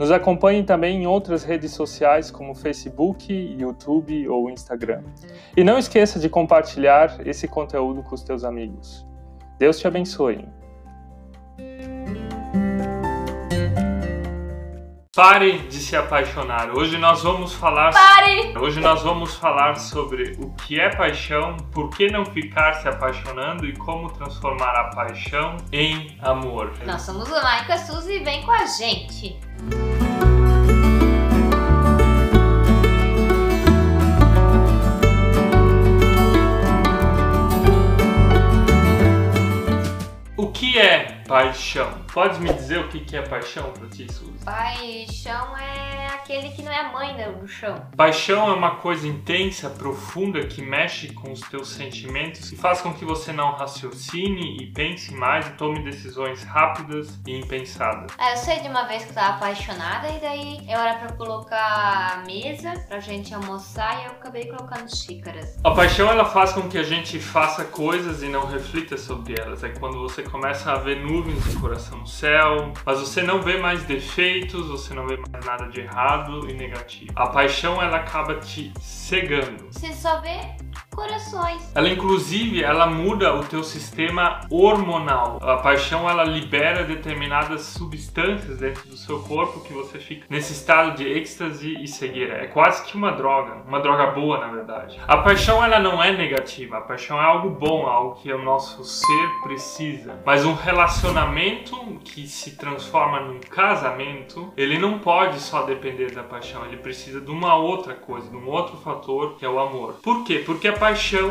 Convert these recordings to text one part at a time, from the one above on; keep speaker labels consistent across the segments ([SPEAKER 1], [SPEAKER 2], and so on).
[SPEAKER 1] Nos acompanhe também em outras redes sociais como Facebook, YouTube ou Instagram. E não esqueça de compartilhar esse conteúdo com os teus amigos. Deus te abençoe. Pare de se apaixonar. Hoje nós vamos falar.
[SPEAKER 2] Pare!
[SPEAKER 1] Hoje nós vamos falar sobre o que é paixão, por que não ficar se apaixonando e como transformar a paixão em amor.
[SPEAKER 2] Nós somos o Maica Suzy e vem com a gente.
[SPEAKER 1] Que é paixão? Pode me dizer o que é paixão para ti, Suzy?
[SPEAKER 2] Paixão é aquele que não é mãe do chão.
[SPEAKER 1] Paixão é uma coisa intensa, profunda, que mexe com os teus sentimentos e faz com que você não raciocine e pense mais e tome decisões rápidas e impensadas.
[SPEAKER 2] É, eu sei de uma vez que eu tava apaixonada e daí é hora pra colocar a mesa pra gente almoçar e eu acabei colocando xícaras.
[SPEAKER 1] A paixão ela faz com que a gente faça coisas e não reflita sobre elas. É quando você começa a ver nuvens no coração no céu, mas você não vê mais defeitos, você não vê mais nada de errado e negativo. A paixão ela acaba te cegando.
[SPEAKER 2] Você só vê corações.
[SPEAKER 1] Ela inclusive ela muda o teu sistema hormonal. A paixão ela libera determinadas substâncias dentro do seu corpo que você fica nesse estado de êxtase e cegueira. É quase que uma droga, uma droga boa na verdade. A paixão ela não é negativa, a paixão é algo bom, algo que o nosso ser precisa. Mas um relacionamento que se transforma num casamento, ele não pode só depender da paixão, ele precisa de uma outra coisa, de um outro fator que é o amor. Por quê? Porque a paixão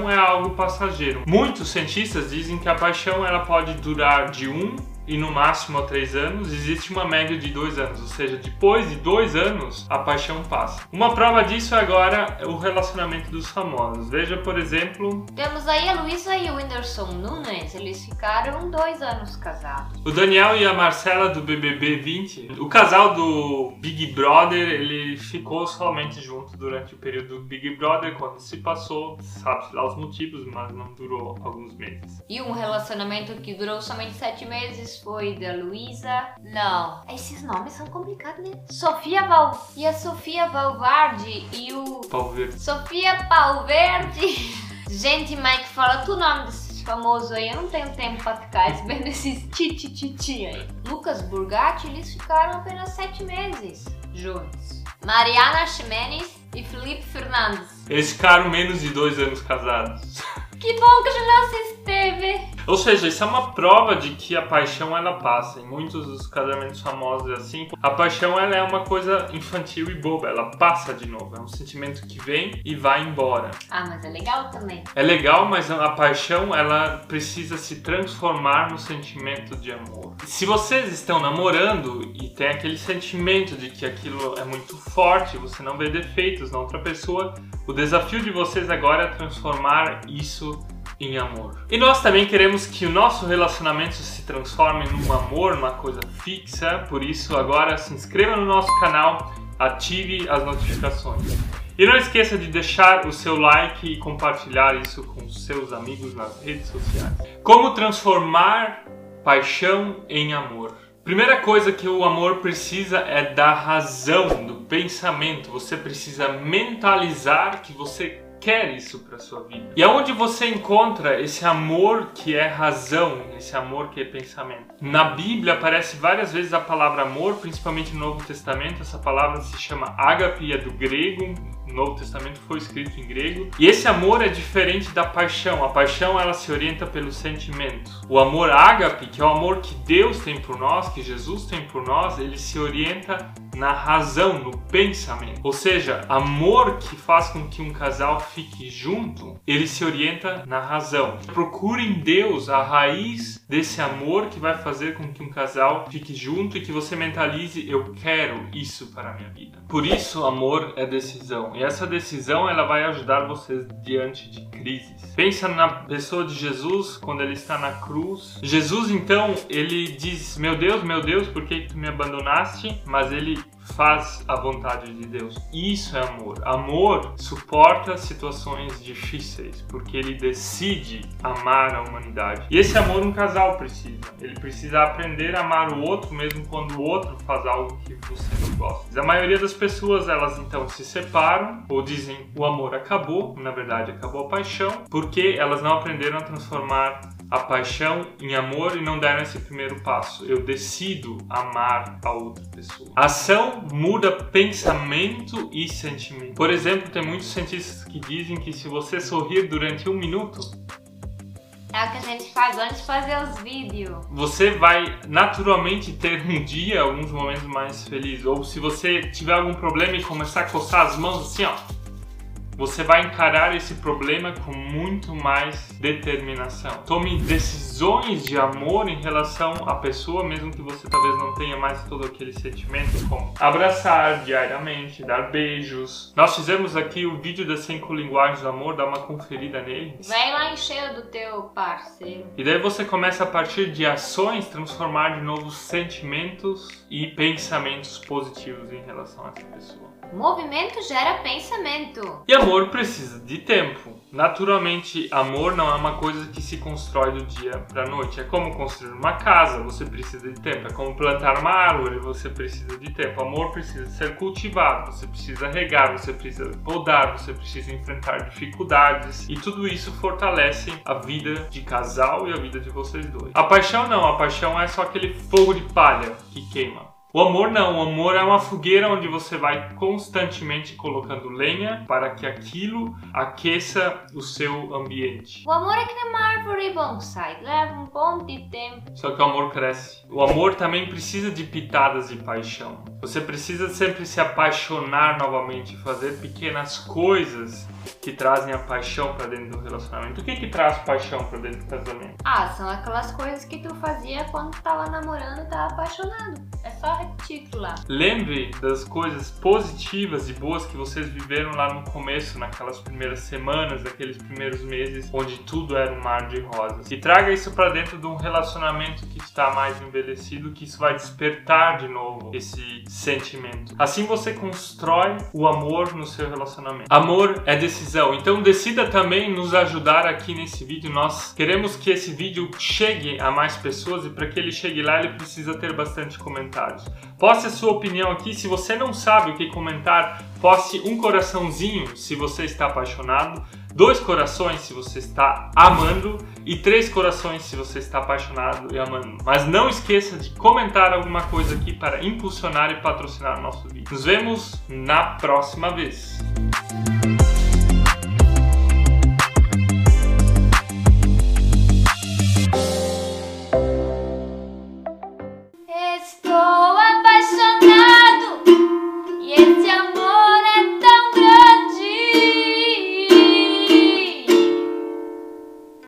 [SPEAKER 1] é algo passageiro. Muitos cientistas dizem que a paixão ela pode durar de um e no máximo a três anos, existe uma média de dois anos, ou seja, depois de dois anos a paixão passa. Uma prova disso é agora o relacionamento dos famosos. Veja, por exemplo.
[SPEAKER 2] Temos aí a Luísa e o Whindersson Nunes, eles ficaram dois anos casados.
[SPEAKER 1] O Daniel e a Marcela do BBB 20, o casal do Big Brother, ele ficou somente junto durante o período do Big Brother, quando se passou, sabe-se lá os motivos, mas não durou alguns meses.
[SPEAKER 2] E um relacionamento que durou somente sete meses foi da Luísa. Não, esses nomes são complicados, né? Sofia Val. E a Sofia Valvardi e o.
[SPEAKER 1] Palverde.
[SPEAKER 2] Sofia Palverde. Gente, Mike, fala tu o nome desse famoso aí. Eu não tenho tempo pra ficar vendo esses titi-titi aí. Lucas Burgatti, eles ficaram apenas sete meses juntos. Mariana Ximenes e Felipe Fernandes.
[SPEAKER 1] Eles ficaram menos de dois anos casados.
[SPEAKER 2] Que bom que a Juliana se esteve.
[SPEAKER 1] Ou seja, isso é uma prova de que a paixão ela passa. Em muitos dos casamentos famosos assim, a paixão ela é uma coisa infantil e boba, ela passa de novo. É um sentimento que vem e vai embora.
[SPEAKER 2] Ah, mas é legal também.
[SPEAKER 1] É legal, mas a paixão ela precisa se transformar no sentimento de amor. Se vocês estão namorando e tem aquele sentimento de que aquilo é muito forte, você não vê defeitos na outra pessoa, o desafio de vocês agora é transformar isso em amor. E nós também queremos que o nosso relacionamento se transforme num amor, numa coisa fixa, por isso agora se inscreva no nosso canal, ative as notificações. E não esqueça de deixar o seu like e compartilhar isso com seus amigos nas redes sociais. Como transformar paixão em amor? Primeira coisa que o amor precisa é da razão, do pensamento. Você precisa mentalizar que você quer isso para sua vida. E aonde você encontra esse amor que é razão, esse amor que é pensamento? Na Bíblia aparece várias vezes a palavra amor, principalmente no Novo Testamento. Essa palavra se chama ágape, é do grego. O Novo Testamento foi escrito em grego. E esse amor é diferente da paixão. A paixão ela se orienta pelo sentimento. O amor ágape, que é o amor que Deus tem por nós, que Jesus tem por nós, ele se orienta na razão, no pensamento. Ou seja, amor que faz com que um casal fique junto, ele se orienta na razão. Procure em Deus a raiz desse amor que vai fazer com que um casal fique junto e que você mentalize eu quero isso para a minha vida. Por isso, amor é decisão. E essa decisão ela vai ajudar vocês diante de crises. Pensa na pessoa de Jesus quando ele está na cruz. Jesus então, ele diz: "Meu Deus, meu Deus, por que tu me abandonaste?" Mas ele faz a vontade de Deus. Isso é amor. Amor suporta situações difíceis porque ele decide amar a humanidade. E esse amor um casal precisa. Ele precisa aprender a amar o outro mesmo quando o outro faz algo que você não gosta. A maioria das pessoas elas então se separam ou dizem o amor acabou, na verdade acabou a paixão, porque elas não aprenderam a transformar a paixão em amor e não deram esse primeiro passo. Eu decido amar a outra pessoa. A ação muda pensamento e sentimento. Por exemplo, tem muitos cientistas que dizem que se você sorrir durante um minuto,
[SPEAKER 2] é o que a gente faz antes de fazer os vídeos.
[SPEAKER 1] Você vai naturalmente ter um dia, alguns momentos mais felizes. Ou se você tiver algum problema e começar a coçar as mãos assim, ó você vai encarar esse problema com muito mais determinação. Tome decisões de amor em relação à pessoa, mesmo que você talvez não tenha mais todo aquele sentimento, como abraçar diariamente, dar beijos. Nós fizemos aqui o vídeo das cinco linguagens do amor, dá uma conferida nele.
[SPEAKER 2] Vai lá encher do teu parceiro.
[SPEAKER 1] E daí você começa a partir de ações transformar de novo sentimentos e pensamentos positivos em relação a essa pessoa.
[SPEAKER 2] Movimento gera pensamento.
[SPEAKER 1] E amor precisa de tempo. Naturalmente, amor não é uma coisa que se constrói do dia para noite. É como construir uma casa, você precisa de tempo. É como plantar uma árvore, você precisa de tempo. Amor precisa ser cultivado, você precisa regar, você precisa podar, você precisa enfrentar dificuldades. E tudo isso fortalece a vida de casal e a vida de vocês dois. A paixão não, a paixão é só aquele fogo de palha que queima. O amor não, o amor é uma fogueira onde você vai constantemente colocando lenha para que aquilo aqueça o seu ambiente.
[SPEAKER 2] O amor é que nem uma árvore bonsai, leva um bom de tempo.
[SPEAKER 1] Só que o amor cresce. O amor também precisa de pitadas de paixão. Você precisa sempre se apaixonar novamente, fazer pequenas coisas que trazem a paixão para dentro do relacionamento. O que que traz paixão para dentro do casamento?
[SPEAKER 2] Ah, são aquelas coisas que tu fazia quando tava namorando e tava apaixonado. É só repetir lá.
[SPEAKER 1] Lembre das coisas positivas e boas que vocês viveram lá no começo, naquelas primeiras semanas, naqueles primeiros meses, onde tudo era um mar de rosas. E traga isso para dentro de um relacionamento que está mais envelhecido, que isso vai despertar de novo esse sentimento. Assim você constrói o amor no seu relacionamento. Amor é decisão. Então decida também nos ajudar aqui nesse vídeo. Nós queremos que esse vídeo chegue a mais pessoas e para que ele chegue lá ele precisa ter bastante comentários. Poste a sua opinião aqui. Se você não sabe o que comentar, poste um coraçãozinho se você está apaixonado, dois corações se você está amando e três corações se você está apaixonado e amando. Mas não esqueça de comentar alguma coisa aqui para impulsionar e patrocinar o nosso vídeo. Nos vemos na próxima vez.